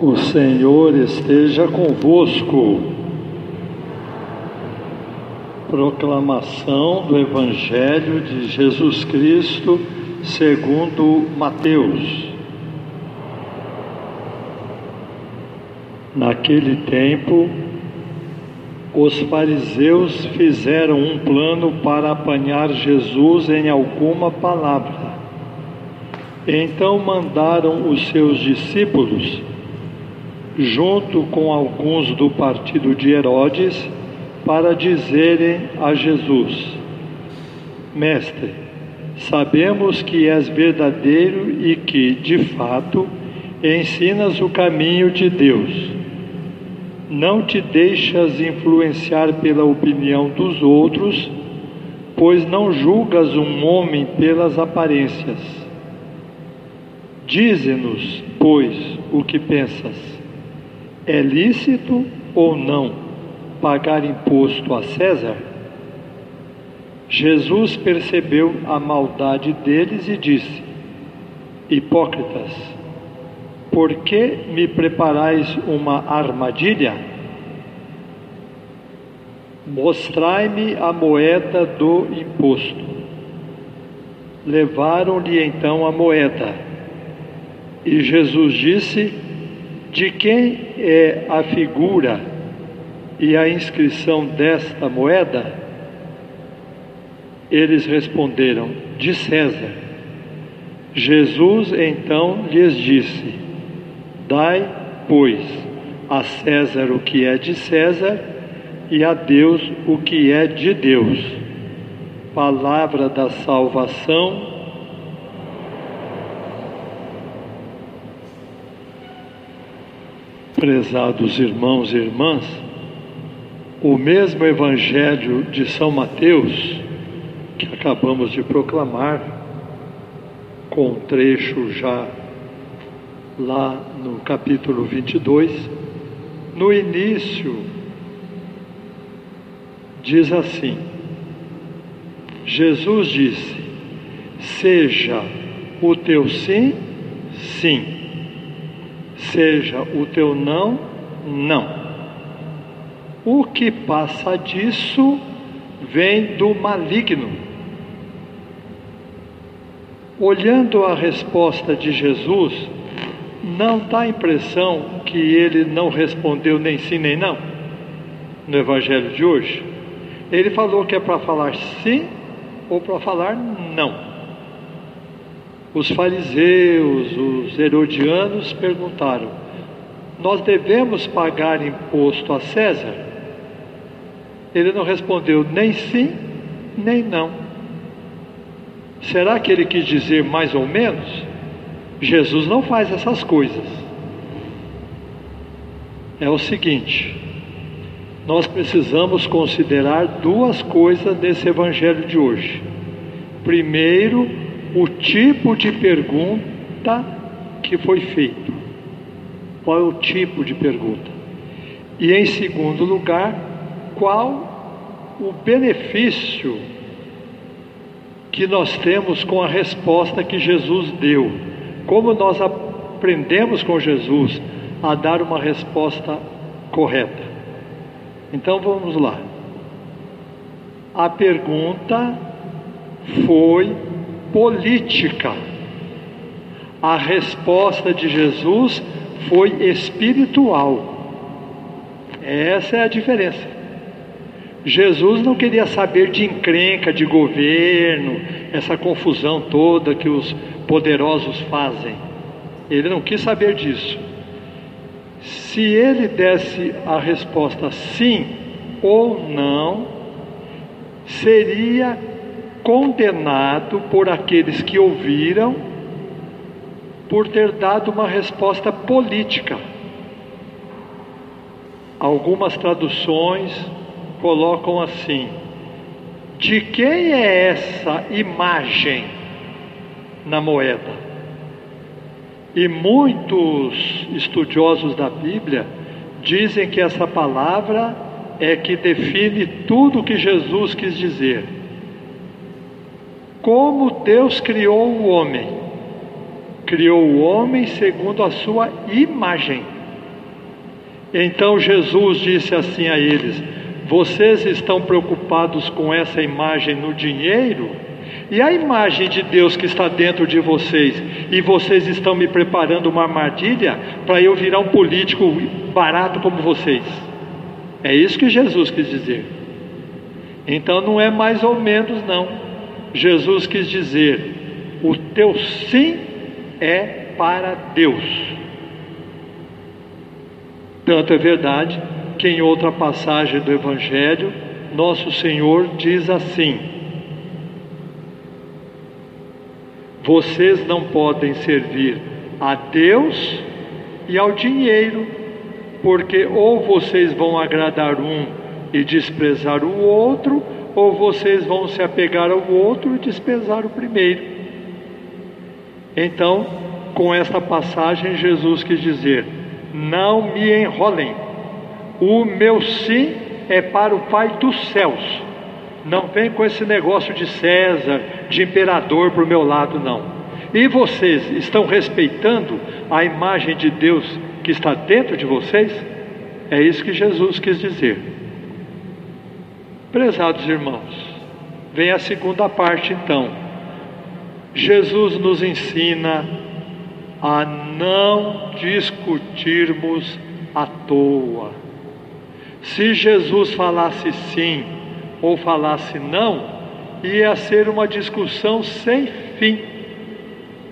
O Senhor esteja convosco. Proclamação do Evangelho de Jesus Cristo segundo Mateus. Naquele tempo, os fariseus fizeram um plano para apanhar Jesus em alguma palavra. Então mandaram os seus discípulos junto com alguns do partido de Herodes, para dizerem a Jesus: Mestre, sabemos que és verdadeiro e que, de fato, ensinas o caminho de Deus. Não te deixas influenciar pela opinião dos outros, pois não julgas um homem pelas aparências. Dize-nos, pois, o que pensas. É lícito ou não pagar imposto a César? Jesus percebeu a maldade deles e disse: Hipócritas, por que me preparais uma armadilha? Mostrai-me a moeda do imposto. Levaram-lhe então a moeda. E Jesus disse: de quem é a figura e a inscrição desta moeda? Eles responderam: De César. Jesus então lhes disse: Dai, pois, a César o que é de César e a Deus o que é de Deus. Palavra da salvação Prezados irmãos e irmãs, o mesmo Evangelho de São Mateus, que acabamos de proclamar, com um trecho já lá no capítulo 22, no início, diz assim: Jesus disse: Seja o teu sim, sim seja o teu não, não. O que passa disso vem do maligno. Olhando a resposta de Jesus, não dá a impressão que ele não respondeu nem sim nem não no Evangelho de hoje. Ele falou que é para falar sim ou para falar não. Os fariseus, os herodianos perguntaram: Nós devemos pagar imposto a César? Ele não respondeu nem sim, nem não. Será que ele quis dizer mais ou menos? Jesus não faz essas coisas. É o seguinte: nós precisamos considerar duas coisas nesse evangelho de hoje. Primeiro, o tipo de pergunta que foi feito. Qual é o tipo de pergunta? E em segundo lugar, qual o benefício que nós temos com a resposta que Jesus deu? Como nós aprendemos com Jesus a dar uma resposta correta? Então vamos lá. A pergunta foi política. A resposta de Jesus foi espiritual. Essa é a diferença. Jesus não queria saber de encrenca, de governo, essa confusão toda que os poderosos fazem. Ele não quis saber disso. Se ele desse a resposta sim ou não, seria condenado por aqueles que ouviram por ter dado uma resposta política. Algumas traduções colocam assim: de quem é essa imagem na moeda? E muitos estudiosos da Bíblia dizem que essa palavra é que define tudo o que Jesus quis dizer como Deus criou o homem. Criou o homem segundo a sua imagem. Então Jesus disse assim a eles: Vocês estão preocupados com essa imagem no dinheiro? E a imagem de Deus que está dentro de vocês, e vocês estão me preparando uma armadilha para eu virar um político barato como vocês. É isso que Jesus quis dizer. Então não é mais ou menos, não. Jesus quis dizer: o teu sim é para Deus. Tanto é verdade que em outra passagem do Evangelho, nosso Senhor diz assim: Vocês não podem servir a Deus e ao dinheiro, porque ou vocês vão agradar um e desprezar o outro, ou vocês vão se apegar ao outro e desprezar o primeiro. Então, com esta passagem, Jesus quis dizer: não me enrolem, o meu sim é para o Pai dos céus. Não vem com esse negócio de César, de imperador para o meu lado, não. E vocês estão respeitando a imagem de Deus que está dentro de vocês? É isso que Jesus quis dizer. Prezados irmãos, vem a segunda parte então. Jesus nos ensina a não discutirmos à toa. Se Jesus falasse sim ou falasse não, ia ser uma discussão sem fim.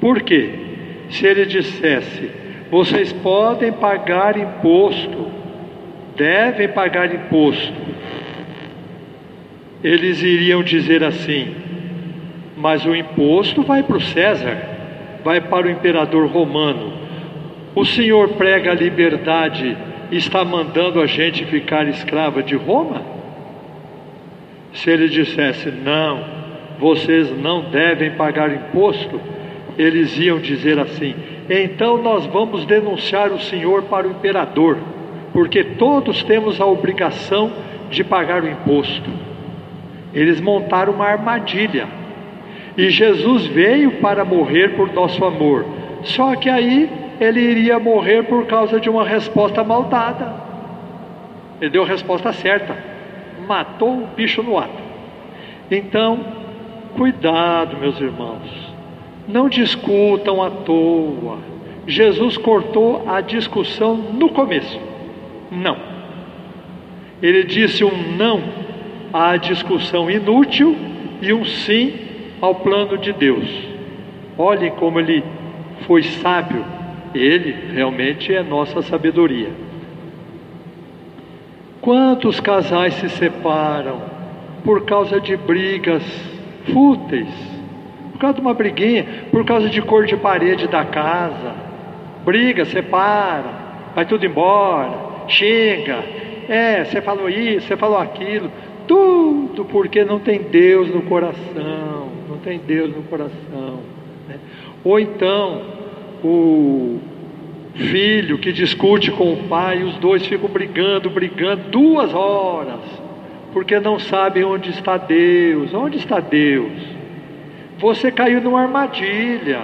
Por quê? Se ele dissesse: vocês podem pagar imposto, devem pagar imposto, eles iriam dizer assim: mas o imposto vai para o César vai para o imperador romano. O Senhor prega a liberdade e está mandando a gente ficar escrava de Roma? Se ele dissesse, não, vocês não devem pagar imposto, eles iam dizer assim: então nós vamos denunciar o Senhor para o imperador, porque todos temos a obrigação de pagar o imposto. Eles montaram uma armadilha e Jesus veio para morrer por nosso amor. Só que aí ele iria morrer por causa de uma resposta mal dada. Ele deu a resposta certa. Matou o bicho no ato. Então, cuidado, meus irmãos. Não discutam à toa. Jesus cortou a discussão no começo. Não. Ele disse um não à discussão inútil e um sim ao plano de Deus. Olhem como ele foi sábio, ele realmente é nossa sabedoria. Quantos casais se separam por causa de brigas fúteis, por causa de uma briguinha, por causa de cor de parede da casa, briga, separa, vai tudo embora, xinga, é, você falou isso, você falou aquilo, tudo porque não tem Deus no coração não tem Deus no coração. Né? Ou então, o filho que discute com o pai, os dois ficam brigando, brigando duas horas, porque não sabem onde está Deus. Onde está Deus? Você caiu numa armadilha,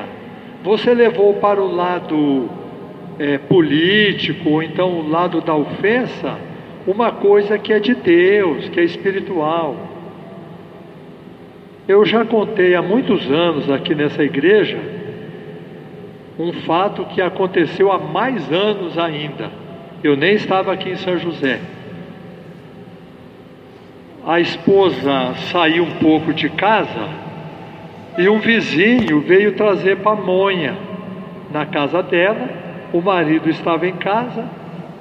você levou para o lado é, político, ou então o lado da ofensa, uma coisa que é de Deus, que é espiritual. Eu já contei há muitos anos aqui nessa igreja um fato que aconteceu há mais anos ainda. Eu nem estava aqui em São José. A esposa saiu um pouco de casa e um vizinho veio trazer pamonha na casa dela. O marido estava em casa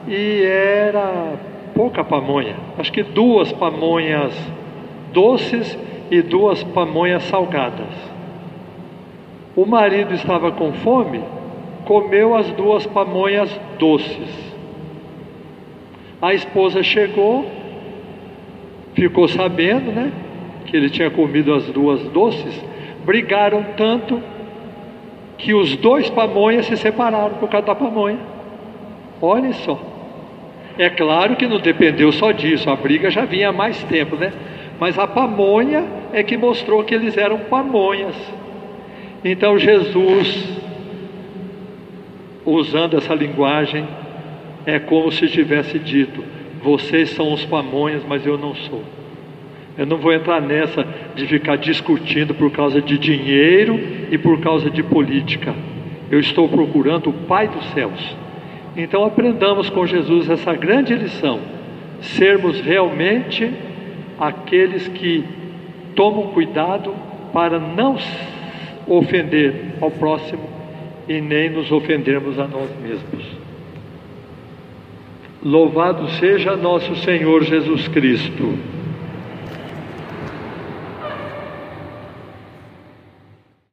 e era pouca pamonha, acho que duas pamonhas doces e duas pamonhas salgadas. O marido estava com fome, comeu as duas pamonhas doces. A esposa chegou, ficou sabendo, né, que ele tinha comido as duas doces, brigaram tanto que os dois pamonhas se separaram por causa da pamonha. Olha só. É claro que não dependeu só disso, a briga já vinha há mais tempo, né? Mas a pamonha é que mostrou que eles eram pamonhas. Então Jesus, usando essa linguagem, é como se tivesse dito: vocês são os pamonhas, mas eu não sou. Eu não vou entrar nessa de ficar discutindo por causa de dinheiro e por causa de política. Eu estou procurando o Pai dos céus. Então aprendamos com Jesus essa grande lição: sermos realmente aqueles que tomam cuidado para não ofender ao próximo e nem nos ofendermos a nós mesmos. Louvado seja nosso Senhor Jesus Cristo.